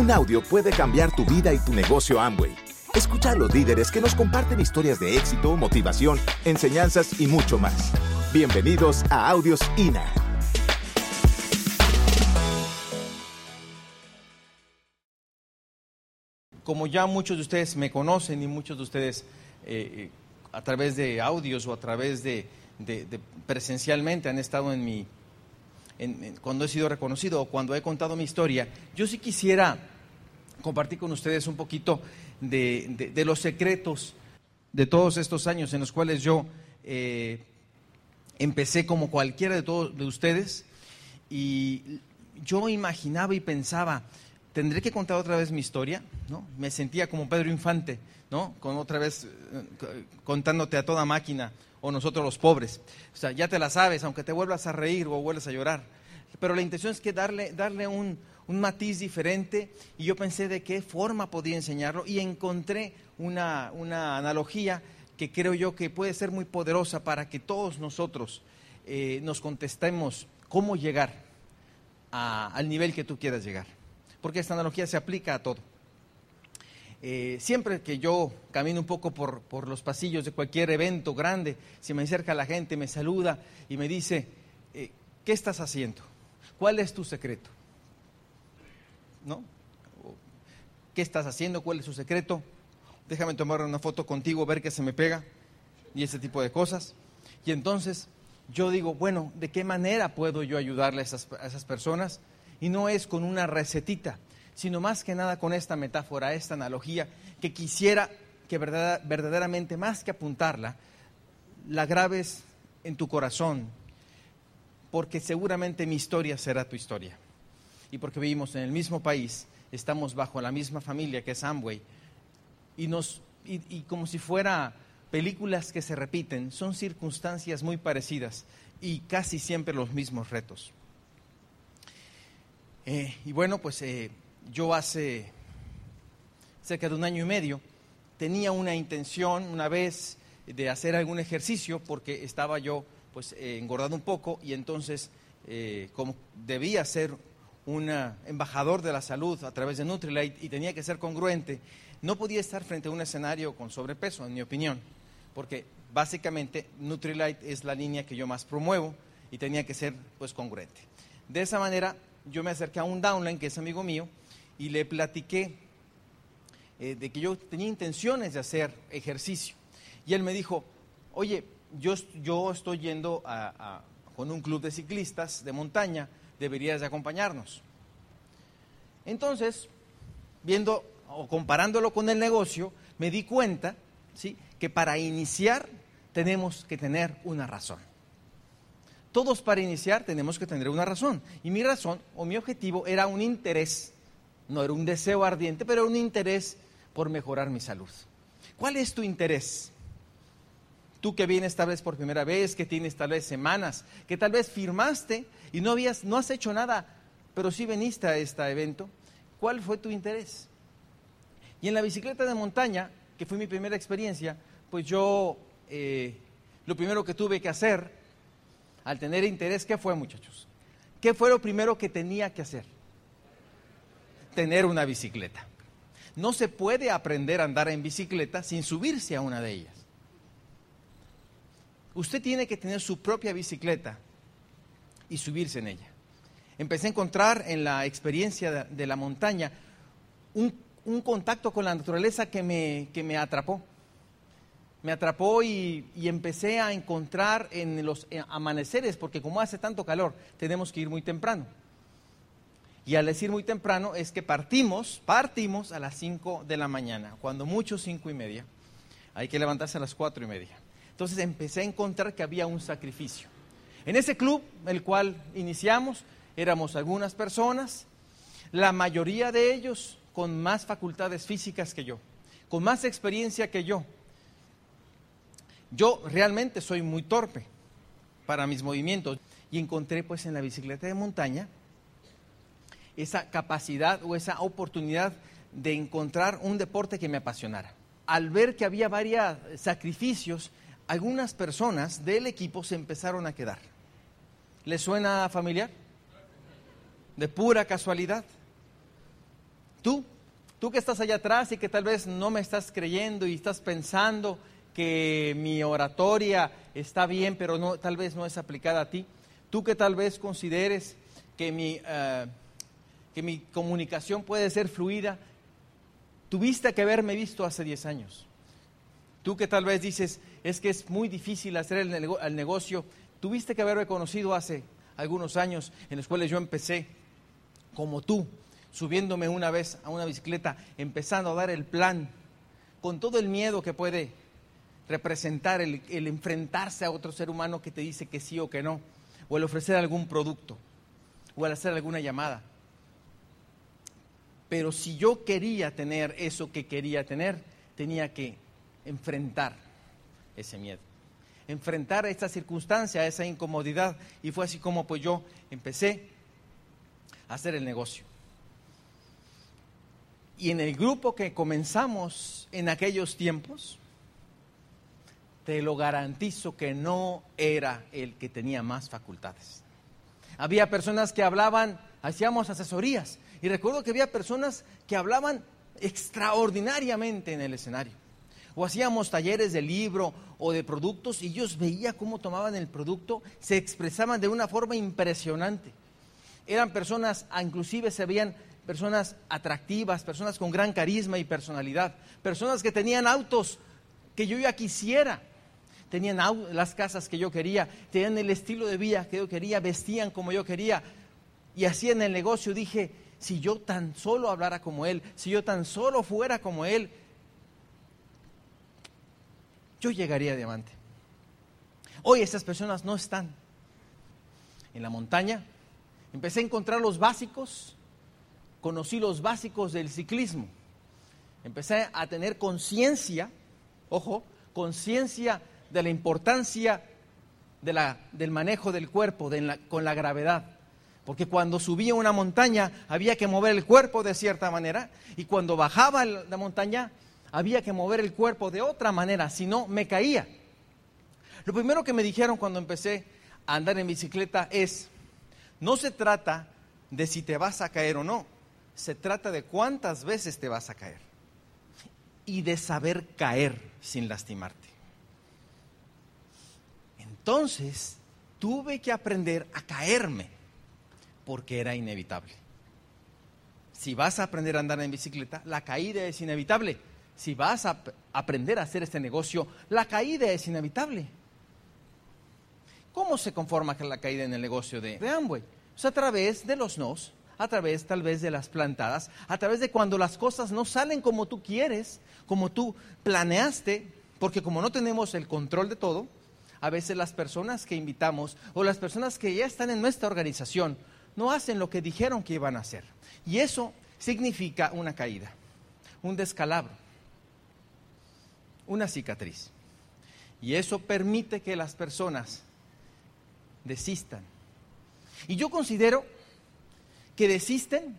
Un audio puede cambiar tu vida y tu negocio Amway. Escucha a los líderes que nos comparten historias de éxito, motivación, enseñanzas y mucho más. Bienvenidos a Audios INA. Como ya muchos de ustedes me conocen y muchos de ustedes eh, eh, a través de audios o a través de, presencialmente han estado en mi, cuando he sido reconocido o cuando he contado mi historia, yo sí quisiera compartir con ustedes un poquito de los secretos de todos estos años en los cuales yo eh, empecé como cualquiera de todos de ustedes y yo imaginaba y pensaba, tendré que contar otra vez mi historia, ¿no? Me sentía como Pedro Infante, ¿no? Con otra vez eh, contándote a toda máquina o nosotros los pobres. O sea, ya te la sabes, aunque te vuelvas a reír o vuelvas a llorar. Pero la intención es que darle, darle un, un matiz diferente y yo pensé de qué forma podía enseñarlo y encontré una, una analogía que creo yo que puede ser muy poderosa para que todos nosotros eh, nos contestemos cómo llegar al nivel que tú quieras llegar. Porque esta analogía se aplica a todo. Eh, siempre que yo camino un poco por, por los pasillos de cualquier evento grande, se me acerca la gente, me saluda y me dice, eh, ¿qué estás haciendo? ¿Cuál es tu secreto? ¿No? ¿Qué estás haciendo? ¿Cuál es su secreto? Déjame tomar una foto contigo, ver qué se me pega y ese tipo de cosas. Y entonces yo digo, bueno, ¿de qué manera puedo yo ayudarle a esas, a esas personas? Y no es con una recetita, sino más que nada con esta metáfora, esta analogía, que quisiera que verdad- verdaderamente, más que apuntarla, la grabes en tu corazón, porque seguramente mi historia será tu historia. Y porque vivimos en el mismo país, estamos bajo la misma familia que es Amway, y, nos, y como si fuera películas que se repiten, son circunstancias muy parecidas y casi siempre los mismos retos. Eh, y bueno, pues eh, yo hace cerca de un año y medio tenía una intención una vez de hacer algún ejercicio porque estaba yo pues eh, un poco y entonces eh, como debía ser un embajador de la salud a través de Nutrilite y tenía que ser congruente, no podía estar frente a un escenario con sobrepeso, en mi opinión, porque básicamente Nutrilite es la línea que yo más promuevo y tenía que ser pues congruente. De esa manera yo me acerqué a un downline que es amigo mío y le platiqué eh, de que yo tenía intenciones de hacer ejercicio. Y él me dijo, oye, yo, yo estoy yendo con un club de ciclistas de montaña, deberías de acompañarnos. Entonces, viendo o comparándolo con el negocio, me di cuenta ¿sí? que para iniciar tenemos que tener una razón. Todos para iniciar tenemos que tener una razón. Y mi razón o mi objetivo era un interés, no era un deseo ardiente, pero un interés por mejorar mi salud. ¿Cuál es tu interés? Tú que vienes tal vez por primera vez, que tienes tal vez semanas, que tal vez firmaste y no, habías, no has hecho nada, pero sí veniste a este evento. ¿Cuál fue tu interés? Y en la bicicleta de montaña, que fue mi primera experiencia, pues yo eh, lo primero que tuve que hacer al tener interés, ¿qué fue muchachos? ¿Qué fue lo primero que tenía que hacer? Tener una bicicleta. No se puede aprender a andar en bicicleta sin subirse a una de ellas. Usted tiene que tener su propia bicicleta y subirse en ella. Empecé a encontrar en la experiencia de, la montaña un, contacto con la naturaleza que me, que me atrapó. Me atrapó y, empecé a encontrar en los amaneceres, porque como hace tanto calor, tenemos que ir muy temprano. Y al decir muy temprano es que partimos, partimos a las 5 de la mañana, cuando mucho 5 y media. Hay que levantarse a las 4 y media. Entonces empecé a encontrar que había un sacrificio. En ese club, el cual iniciamos, éramos algunas personas, la mayoría de ellos con más facultades físicas que yo, con más experiencia que yo. Yo realmente soy muy torpe para mis movimientos y encontré pues en la bicicleta de montaña esa capacidad o esa oportunidad de encontrar un deporte que me apasionara. Al ver que había varios sacrificios, algunas personas del equipo se empezaron a quedar. ¿Les suena familiar? De pura casualidad. Tú, tú que estás allá atrás y que tal vez no me estás creyendo y estás pensando que mi oratoria está bien, pero no, tal vez no es aplicada a ti. Tú que tal vez consideres que mi, eh, que mi comunicación puede ser fluida, tuviste que haberme visto hace 10 años. Tú que tal vez dices, es que es muy difícil hacer el, negocio, tuviste que haberme conocido hace algunos años en los cuales yo empecé como tú, subiéndome una vez a una bicicleta, empezando a dar el plan, con todo el miedo que puede representar el, el, enfrentarse a otro ser humano que te dice que sí o que no, o el ofrecer algún producto, o el hacer alguna llamada. Pero si yo quería tener eso que quería tener, tenía que enfrentar ese miedo, enfrentar esta circunstancia, esa incomodidad. Y fue así como pues yo empecé a hacer el negocio. Y en el grupo que comenzamos en aquellos tiempos, te lo garantizo que no era el que tenía más facultades. Había personas que hablaban, hacíamos asesorías, y recuerdo que había personas que hablaban extraordinariamente en el escenario. O hacíamos talleres de libro o de productos y ellos veía cómo tomaban el producto, se expresaban de una forma impresionante. Eran personas, inclusive se veían personas atractivas, personas con gran carisma y personalidad, personas que tenían autos que yo ya quisiera, tenían las casas que yo quería, tenían el estilo de vida que yo quería, vestían como yo quería y hacían el negocio. Dije, si yo tan solo hablara como Él, si yo tan solo fuera como Él, yo llegaría a diamante. Hoy estas personas no están en la montaña. Empecé a encontrar los básicos, conocí los básicos del ciclismo. Empecé a tener conciencia, ojo, conciencia de la importancia del manejo del cuerpo con la gravedad. Porque cuando subía una montaña había que mover el cuerpo de cierta manera y cuando bajaba la montaña había que mover el cuerpo de otra manera, si no me caía. Lo primero que me dijeron cuando empecé a andar en bicicleta es, no se trata de si te vas a caer o no, se trata de cuántas veces te vas a caer y de saber caer sin lastimarte. Entonces, tuve que aprender a caerme porque era inevitable. Si vas a aprender a andar en bicicleta, la caída es inevitable. Si vas a aprender a hacer este negocio, la caída es inevitable. ¿Cómo se conforma la caída en el negocio de, Amway? Pues a través de los nos, a través tal vez de las plantadas, a través de cuando las cosas no salen como tú quieres, como tú planeaste, porque como no tenemos el control de todo, a veces las personas que invitamos o las personas que ya están en nuestra organización no hacen lo que dijeron que iban a hacer. Y eso significa una caída, un descalabro, una cicatriz. Y eso permite que las personas desistan. Y yo considero que desisten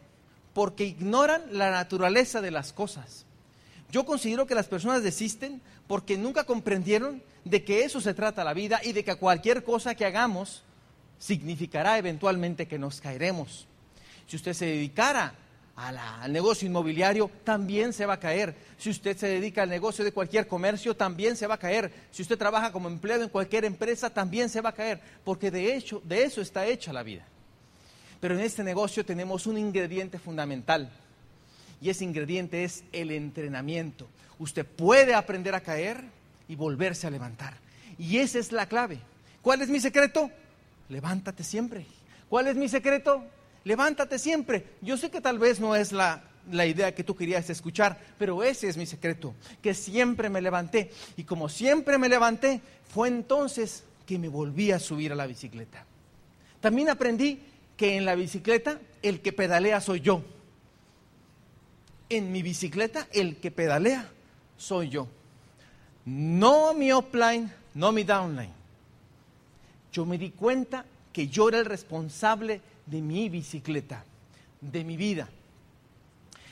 porque ignoran la naturaleza de las cosas. Yo considero que las personas desisten porque nunca comprendieron de que eso se trata la vida y de que cualquier cosa que hagamos significará eventualmente que nos caeremos. Si usted se dedicara al negocio inmobiliario, también se va a caer. Si usted se dedica al negocio de cualquier comercio, también se va a caer. Si usted trabaja como empleado en cualquier empresa, también se va a caer, porque de hecho, de eso está hecha la vida. Pero en este negocio tenemos un ingrediente fundamental, y ese ingrediente es el entrenamiento. Usted puede aprender a caer y volverse a levantar. Y esa es la clave. ¿Cuál es mi secreto? Levántate siempre. ¿Cuál es mi secreto? Levántate siempre. Yo sé que tal vez no es la, idea que tú querías escuchar, pero ese es mi secreto, que siempre me levanté. Y como siempre me levanté, fue entonces que me volví a subir a la bicicleta. También aprendí que en la bicicleta el que pedalea soy yo. En mi bicicleta el que pedalea soy yo. No mi upline, no mi downline yo me di cuenta que yo era el responsable de mi bicicleta, de mi vida.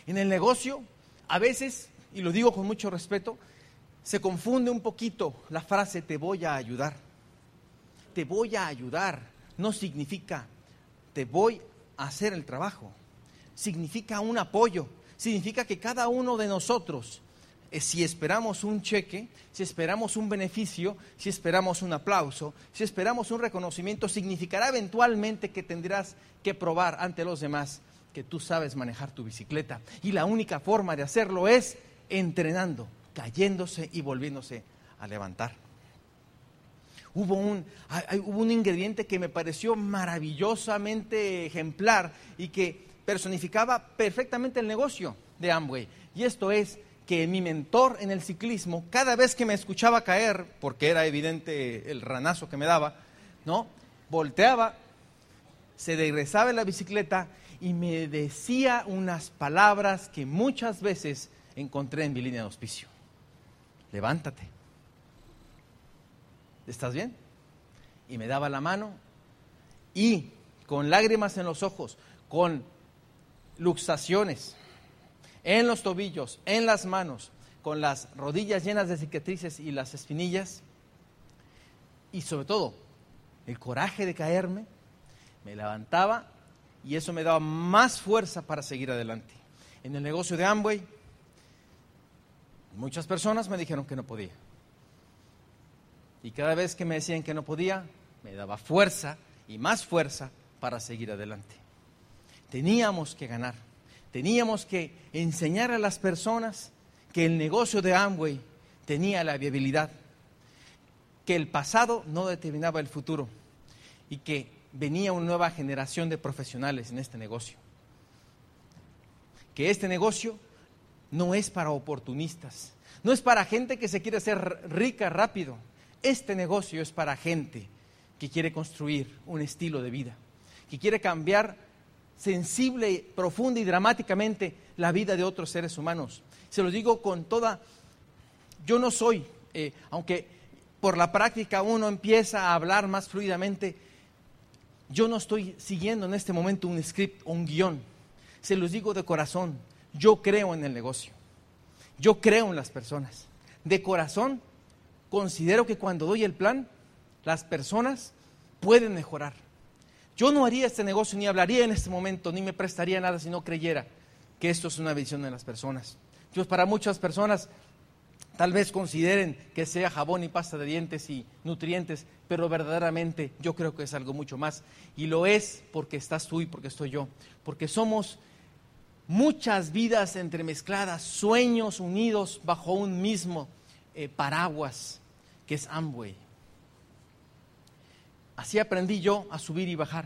En el negocio, a veces, y lo digo con mucho respeto, se confunde un poquito la frase te voy a ayudar. Te voy a ayudar no significa te voy a hacer el trabajo. Significa un apoyo, significa que cada uno de nosotros, si esperamos un cheque, si esperamos un beneficio, si esperamos un aplauso, si esperamos un reconocimiento, significará eventualmente que tendrás que probar ante los demás que tú sabes manejar tu bicicleta. Y la única forma de hacerlo es entrenando, cayéndose y volviéndose a levantar. Hubo un, hubo un ingrediente que me pareció maravillosamente ejemplar y que personificaba perfectamente el negocio de Amway. Y esto es que mi mentor en el ciclismo, cada vez que me escuchaba caer, porque era evidente el ranazo que me daba, ¿no? Volteaba, se regresaba en la bicicleta y me decía unas palabras que muchas veces encontré en mi línea de auspicio. Levántate. ¿Estás bien? Y me daba la mano y con lágrimas en los ojos, con luxaciones en los tobillos, en las manos, con las rodillas llenas de cicatrices y las espinillas, y sobre todo el coraje de caerme, me levantaba y eso me daba más fuerza para seguir adelante. En el negocio de Amway, muchas personas me dijeron que no podía. Y cada vez que me decían que no podía, me daba fuerza y más fuerza para seguir adelante. Teníamos que ganar. Teníamos que enseñar a las personas que el negocio de Amway tenía la viabilidad, que el pasado no determinaba el futuro y que venía una nueva generación de profesionales en este negocio. Que este negocio no es para oportunistas, no es para gente que se quiere hacer rica rápido. Este negocio es para gente que quiere construir un estilo de vida, que quiere cambiar sensible, profunda y dramáticamente la vida de otros seres humanos. Se lo digo con toda, yo no soy, eh, aunque por la práctica uno empieza a hablar más fluidamente, yo no estoy siguiendo en este momento un script un guion. Se los digo de corazón, yo creo en el negocio, yo creo en las personas. De corazón, considero que cuando doy el plan, las personas pueden mejorar yo no haría este negocio ni hablaría en este momento, ni me prestaría nada si no creyera que esto es una visión de las personas. Dios, para muchas personas tal vez consideren que sea jabón y pasta de dientes y nutrientes, pero verdaderamente yo creo que es algo mucho más. Y lo es porque estás tú y porque estoy yo. Porque somos muchas vidas entremezcladas, sueños unidos bajo un mismo eh, paraguas que es Amway. Así aprendí yo a subir y bajar.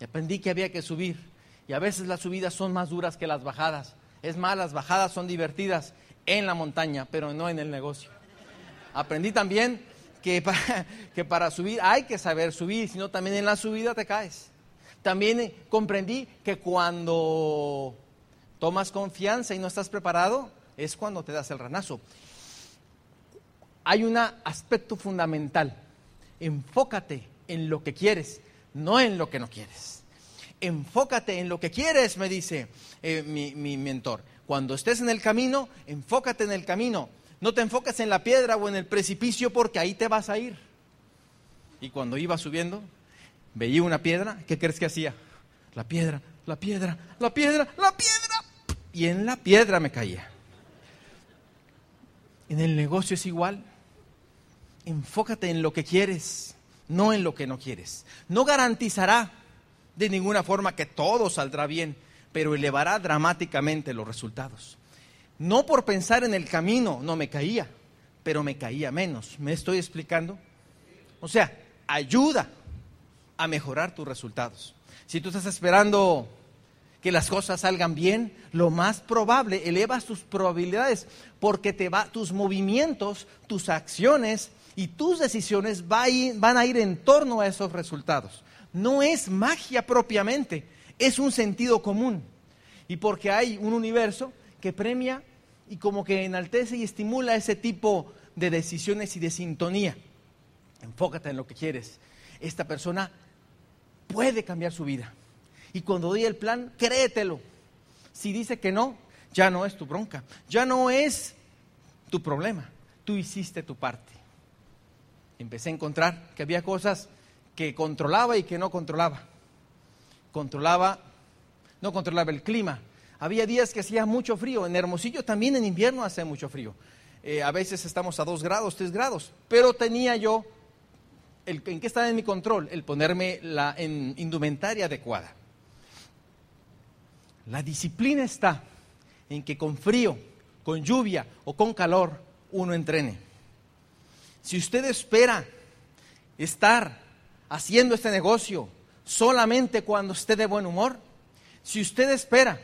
Y aprendí que había que subir. Y a veces las subidas son más duras que las bajadas. Es más, las bajadas son divertidas en la montaña, pero no en el negocio. Aprendí también que para, que para subir hay que saber subir, sino también en la subida te caes. También eh, comprendí que cuando tomas confianza y no estás preparado, es cuando te das el ranazo. Hay un aspecto fundamental. Enfócate en lo que quieres, no en lo que no quieres. Enfócate en lo que quieres, me dice eh, mi, mi mentor. Cuando estés en el camino, enfócate en el camino. No te enfoques en la piedra o en el precipicio porque ahí te vas a ir. Y cuando iba subiendo, veía una piedra, ¿qué crees que hacía? La piedra, la piedra, la piedra, la piedra. Y en la piedra me caía. En el negocio es igual. Enfócate en lo que quieres no en lo que no quieres. No garantizará de ninguna forma que todo saldrá bien, pero elevará dramáticamente los resultados. No por pensar en el camino, no me caía, pero me caía menos. ¿Me estoy explicando? O sea, ayuda a mejorar tus resultados. Si tú estás esperando que las cosas salgan bien, lo más probable, elevas tus probabilidades porque te va, tus movimientos, tus acciones y tus decisiones van a ir en torno a esos resultados. No es magia propiamente, es un sentido común. Y porque hay un universo que premia y como que enaltece y estimula ese tipo de decisiones y de sintonía. Enfócate en lo que quieres. Esta persona puede cambiar su vida. Y cuando doy el plan, créetelo. Si dice que no, ya no es tu bronca, ya no es tu problema. Tú hiciste tu parte empecé a encontrar que había cosas que controlaba y que no controlaba. Controlaba, no controlaba el clima, Había días que hacía mucho frío. En Hermosillo también en invierno hace mucho frío. Eh, a veces estamos a 2 grados, 3 grados. Pero tenía yo, el, ¿en qué estaba en mi control? El ponerme la en indumentaria adecuada. La disciplina está en que con frío, con lluvia o con calor uno entrene. Si usted espera estar haciendo este negocio solamente cuando esté de buen humor, si usted espera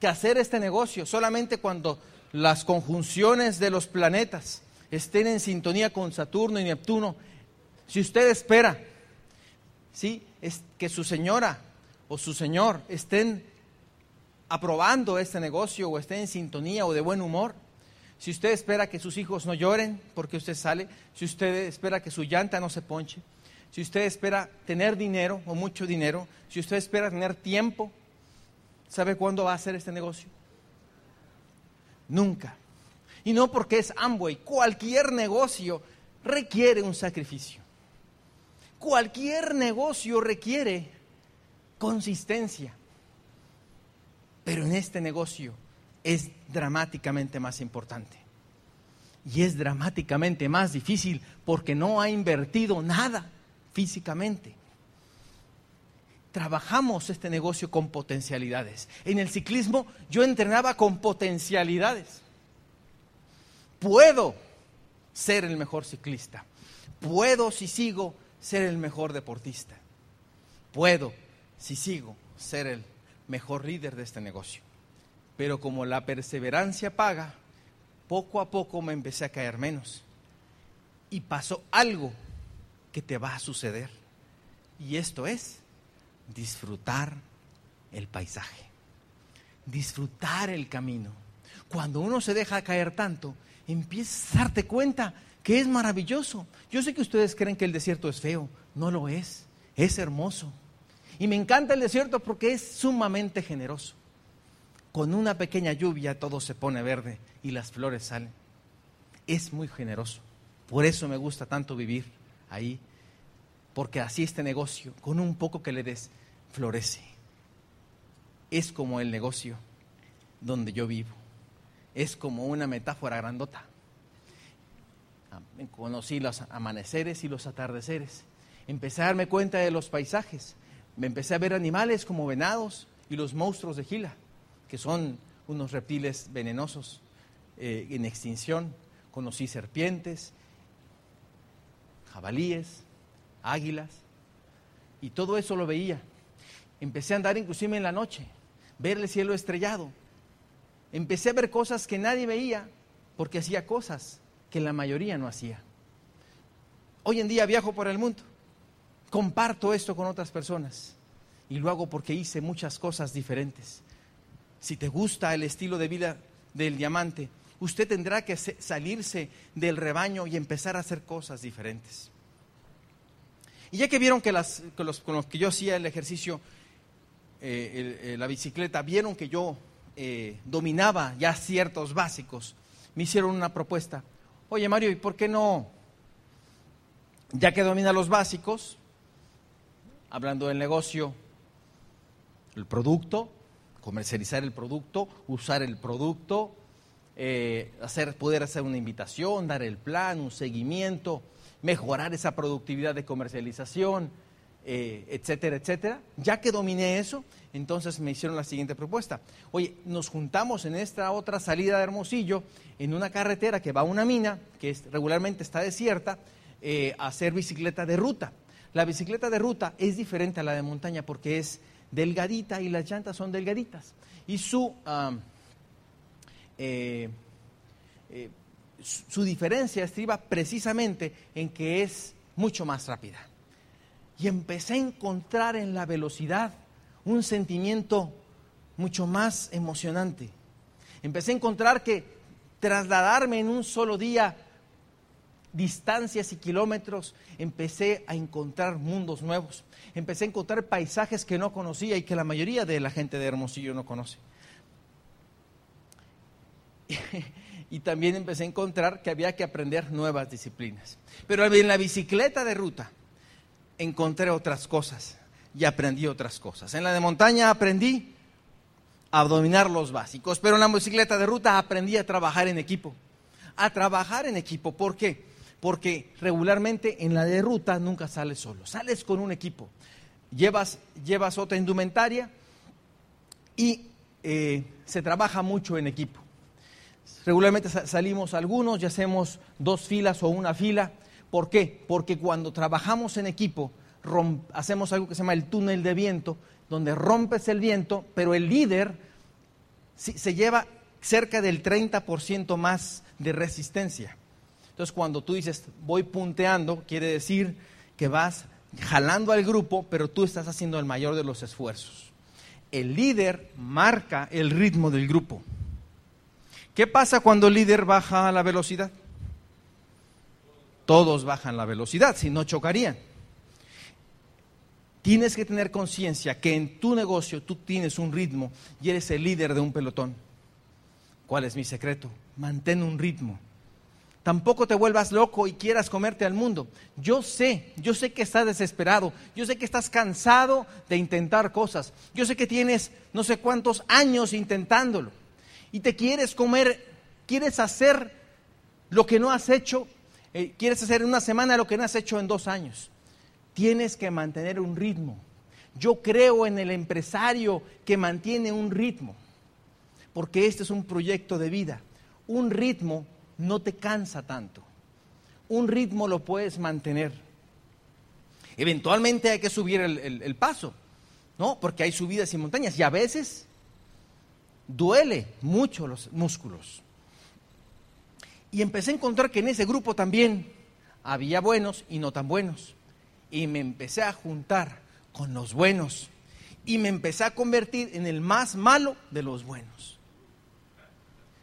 que hacer este negocio solamente cuando las conjunciones de los planetas estén en sintonía con Saturno y Neptuno, si usted espera ¿sí? es que su señora o su señor estén aprobando este negocio o estén en sintonía o de buen humor, si usted espera que sus hijos no lloren porque usted sale, si usted espera que su llanta no se ponche, si usted espera tener dinero o mucho dinero, si usted espera tener tiempo, ¿sabe cuándo va a hacer este negocio? Nunca. Y no porque es Amway, cualquier negocio requiere un sacrificio. Cualquier negocio requiere consistencia. Pero en este negocio es dramáticamente más importante. Y es dramáticamente más difícil porque no ha invertido nada físicamente. Trabajamos este negocio con potencialidades. En el ciclismo yo entrenaba con potencialidades. Puedo ser el mejor ciclista. Puedo, si sigo, ser el mejor deportista. Puedo, si sigo, ser el mejor líder de este negocio. Pero como la perseverancia paga, poco a poco me empecé a caer menos. Y pasó algo que te va a suceder. Y esto es disfrutar el paisaje, disfrutar el camino. Cuando uno se deja caer tanto, empiezas a darte cuenta que es maravilloso. Yo sé que ustedes creen que el desierto es feo, no lo es, es hermoso. Y me encanta el desierto porque es sumamente generoso. Con una pequeña lluvia todo se pone verde y las flores salen. Es muy generoso. Por eso me gusta tanto vivir ahí. Porque así este negocio, con un poco que le des, florece. Es como el negocio donde yo vivo. Es como una metáfora grandota. Conocí los amaneceres y los atardeceres. Empecé a darme cuenta de los paisajes me empecé a ver animales como venados y los monstruos de Gila, que son unos reptiles venenosos eh, en extinción. Conocí serpientes, jabalíes, águilas, y todo eso lo veía. Empecé a andar inclusive en la noche, ver el cielo estrellado. Empecé a ver cosas que nadie veía porque hacía cosas que la mayoría no hacía. Hoy en día viajo por el mundo comparto esto con otras personas y lo hago porque hice muchas cosas diferentes. Si te gusta el estilo de vida del diamante, usted tendrá que salirse del rebaño y empezar a hacer cosas diferentes. Y ya que vieron que las, con los que yo hacía el ejercicio, eh, eh, la bicicleta, vieron que yo eh, dominaba ya ciertos básicos, me hicieron una propuesta. Oye Mario, ¿y por qué no, ya que domina los básicos, hablando del negocio, el producto, comercializar el producto, usar el producto, eh, hacer, poder hacer una invitación, dar el plan, un seguimiento, mejorar esa productividad de comercialización, eh, etcétera, etcétera. Ya que dominé eso, entonces me hicieron la siguiente propuesta. Oye, nos juntamos en esta otra salida de Hermosillo, en una carretera que va a una mina, que regularmente está desierta, eh, a hacer bicicleta de ruta. La bicicleta de ruta es diferente a la de montaña porque es delgadita y las llantas son delgaditas. Y su, eh, eh, su diferencia estriba precisamente en que es mucho más rápida. Y empecé a encontrar en la velocidad un sentimiento mucho más emocionante. Empecé a encontrar que trasladarme en un solo día distancias y kilómetros, empecé a encontrar mundos nuevos. Empecé a encontrar paisajes que no conocía y que la mayoría de la gente de Hermosillo no conoce. y también empecé a encontrar que había que aprender nuevas disciplinas. Pero en la bicicleta de ruta encontré otras cosas y aprendí otras cosas. En la de montaña aprendí a dominar los básicos. Pero en la bicicleta de ruta aprendí a trabajar en equipo. A trabajar en equipo. ¿Por qué? Porque regularmente en la de ruta nunca sales solo. Sales con un equipo. Llevas, llevas otra indumentaria y eh, se trabaja mucho en equipo. Regularmente salimos algunos y hacemos dos filas o una fila. ¿Por qué? Porque cuando trabajamos en equipo, hacemos algo que se llama el túnel de viento, donde rompes el viento, pero el líder se lleva cerca del 30% más de resistencia. Entonces, cuando tú dices voy punteando, quiere decir que vas jalando al grupo, pero tú estás haciendo el mayor de los esfuerzos. El líder marca el ritmo del grupo. ¿Qué pasa cuando el líder baja la velocidad? Todos bajan la velocidad, si no chocarían. Tienes que tener conciencia que en tu negocio tú tienes un ritmo y eres el líder de un pelotón. ¿Cuál es mi secreto? Mantén un ritmo. Tampoco te vuelvas loco y quieras comerte al mundo. Yo sé, yo sé que estás desesperado, yo sé que estás cansado de intentar cosas, yo sé que tienes no sé cuántos años intentándolo y te quieres comer, quieres hacer lo que no has hecho, eh, quieres hacer en una semana lo que no has hecho en dos años. Tienes que mantener un ritmo. Yo creo en el empresario que mantiene un ritmo, porque este es un proyecto de vida. Un ritmo no te cansa tanto. Un ritmo lo puedes mantener. Eventualmente hay que subir el, paso, ¿no? Porque hay subidas y montañas y a veces duele mucho los músculos. Y empecé a encontrar que en ese grupo también había buenos y no tan buenos. Y me empecé a juntar con los buenos. Y me empecé a convertir en el más malo de los buenos.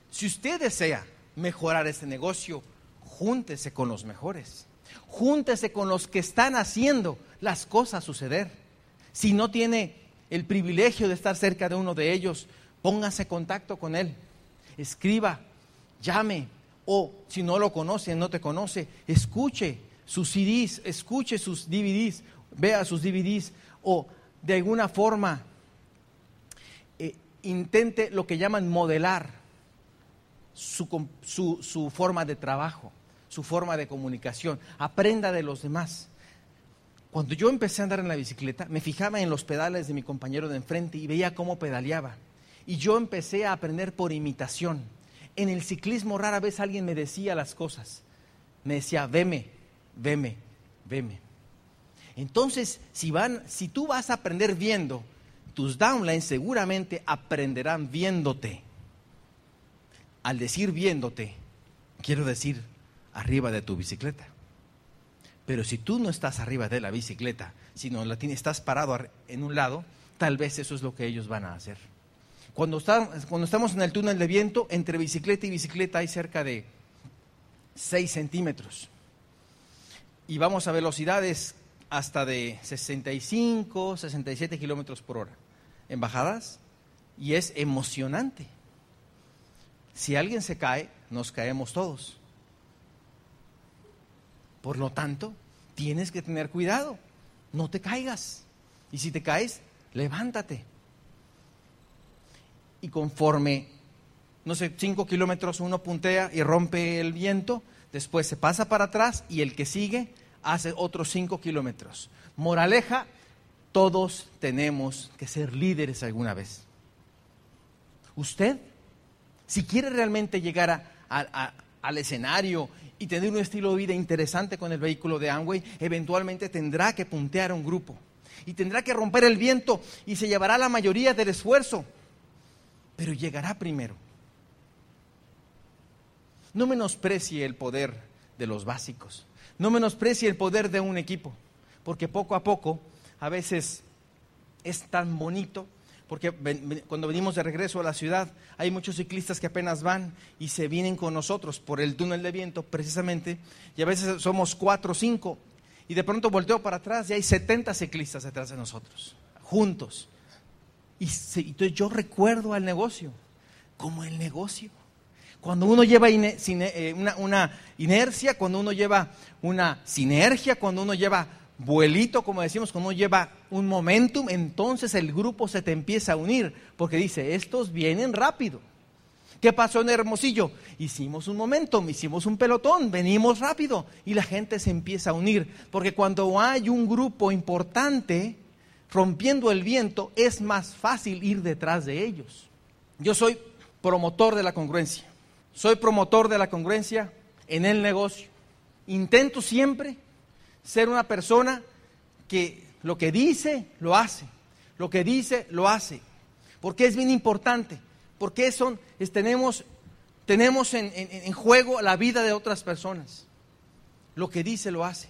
Si usted desea mejorar este negocio, júntese con los mejores. Júntese con los que están haciendo las cosas suceder. Si no tiene el privilegio de estar cerca de uno de ellos, póngase contacto con él, escriba, llame, o si no lo conoce, no te conoce, escuche sus CDs, escuche sus DVDs, vea sus DVDs, o de alguna forma eh, intente lo que llaman modelar su, forma de trabajo, su forma de comunicación, aprenda de los demás. Cuando yo empecé a andar en la bicicleta, me fijaba en los pedales de mi compañero de enfrente y veía cómo pedaleaba y yo empecé a aprender por imitación. En el ciclismo rara vez alguien me decía las cosas. Me decía, veme, veme, veme. Entonces, si, van, si tú vas a aprender viendo, tus downlines seguramente aprenderán viéndote. Al decir viéndote, quiero decir arriba de tu bicicleta. Pero si tú no estás arriba de la bicicleta, sino la tienes, estás parado en un lado, tal vez eso es lo que ellos van a hacer. Cuando, estamos en el túnel de viento, entre bicicleta y bicicleta hay cerca de 6 centímetros. Y vamos a velocidades hasta de 65, 67 kilómetros por hora en bajadas. Y es emocionante. Si alguien se cae, nos caemos todos. Por lo tanto, tienes que tener cuidado. No te caigas. Y si te caes, levántate y conforme, no sé, cinco kilómetros uno puntea y rompe el viento, después se pasa para atrás y el que sigue hace otros cinco kilómetros. Moraleja, todos tenemos que ser líderes alguna vez. Usted, si quiere realmente llegar al escenario y tener un estilo de vida interesante con el vehículo de Amway, eventualmente tendrá que puntear un grupo y tendrá que romper el viento y se llevará la mayoría del esfuerzo pero llegará primero. No menosprecie el poder de los básicos, no menosprecie el poder de un equipo, porque poco a poco a veces es tan bonito, porque cuando venimos de regreso a la ciudad hay muchos ciclistas que apenas van y se vienen con nosotros por el túnel de viento precisamente, y a veces somos cuatro o cinco, y de pronto volteo para atrás y hay 70 ciclistas detrás de nosotros, juntos. Y entonces yo recuerdo al negocio, como el negocio. Cuando uno lleva eh, una, inercia, cuando uno lleva una sinergia, cuando uno lleva vuelito, como decimos, cuando uno lleva un momentum, entonces el grupo se te empieza a unir, porque dice, estos vienen rápido. ¿Qué pasó en Hermosillo? Hicimos un momentum, hicimos un pelotón, venimos rápido y la gente se empieza a unir, porque cuando hay un grupo importante rompiendo el viento, es más fácil ir detrás de ellos. Yo soy promotor de la congruencia, soy promotor de la congruencia en el negocio. Intento siempre ser una persona que lo que dice, lo hace. Lo que dice, lo hace. Porque es bien importante. Porque son, tenemos, tenemos en, en juego la vida de otras personas. Lo que dice, lo hace.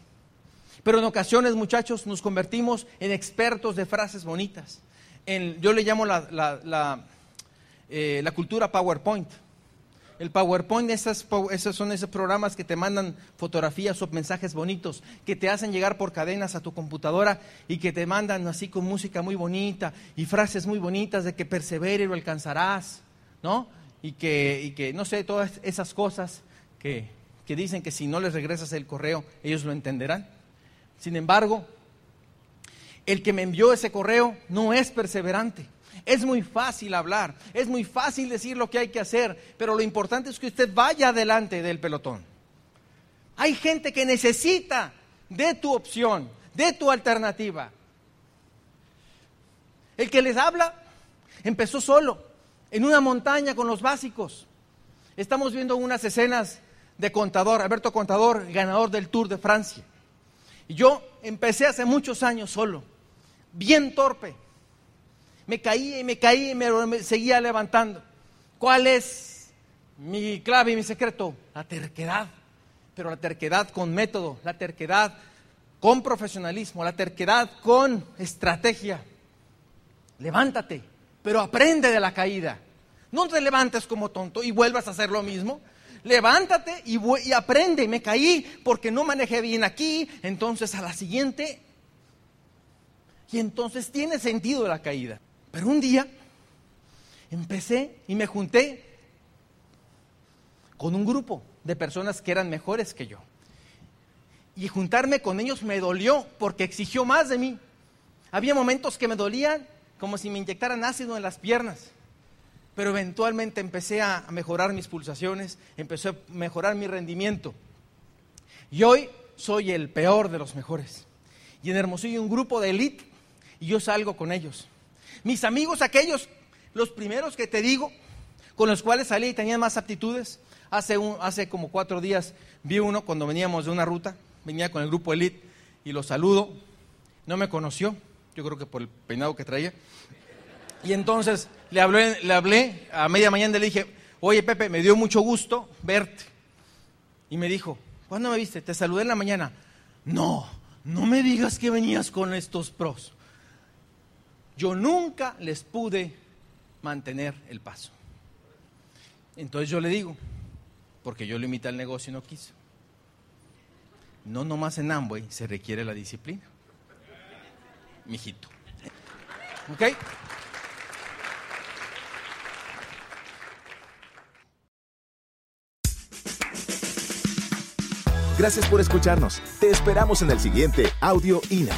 Pero en ocasiones, muchachos, nos convertimos en expertos de frases bonitas. En, yo le llamo la, la, la, eh, la cultura PowerPoint. El PowerPoint, esos son esos programas que te mandan fotografías o mensajes bonitos, que te hacen llegar por cadenas a tu computadora y que te mandan así con música muy bonita y frases muy bonitas de que persevere y lo alcanzarás, ¿no? Y que, y que no sé, todas esas cosas que, que dicen que si no les regresas el correo, ellos lo entenderán. Sin embargo, el que me envió ese correo no es perseverante. Es muy fácil hablar, es muy fácil decir lo que hay que hacer, pero lo importante es que usted vaya adelante del pelotón. Hay gente que necesita de tu opción, de tu alternativa. El que les habla empezó solo, en una montaña con los básicos. Estamos viendo unas escenas de Contador, Alberto Contador, ganador del Tour de Francia. Y yo empecé hace muchos años solo, bien torpe me caía y me caía y me, seguía levantando. ¿Cuál es mi clave y mi secreto? La terquedad, pero la terquedad con método, la terquedad con profesionalismo, la terquedad con estrategia. Levántate, pero aprende de la caída. No te levantes como tonto y vuelvas a hacer lo mismo. Levántate y, y aprende. Me caí porque no manejé bien aquí. Entonces a la siguiente. Y entonces tiene sentido la caída. Pero un día empecé y me junté con un grupo de personas que eran mejores que yo. Y juntarme con ellos me dolió porque exigió más de mí. Había momentos que me dolían como si me inyectaran ácido en las piernas. Pero eventualmente empecé a mejorar mis pulsaciones, empecé a mejorar mi rendimiento. Y hoy soy el peor de los mejores. Y en Hermosillo hay un grupo de élite y yo salgo con ellos. Mis amigos, aquellos, los primeros que te digo, con los cuales salí y tenían más aptitudes, hace, hace como cuatro días vi uno cuando veníamos de una ruta, venía con el grupo Elite y lo saludo, no me conoció, yo creo que por el peinado que traía, y entonces le hablé, le hablé a media mañana le dije, oye Pepe, me dio mucho gusto verte, y me dijo, ¿cuándo me viste? Te saludé en la mañana, no, no me digas que venías con estos pros yo nunca les pude mantener el paso. Entonces yo le digo, porque yo limité el negocio y no quiso. No nomás en Amway se requiere la disciplina. Mijito. ¿Ok? Gracias por escucharnos. Te esperamos en el siguiente Audio INA.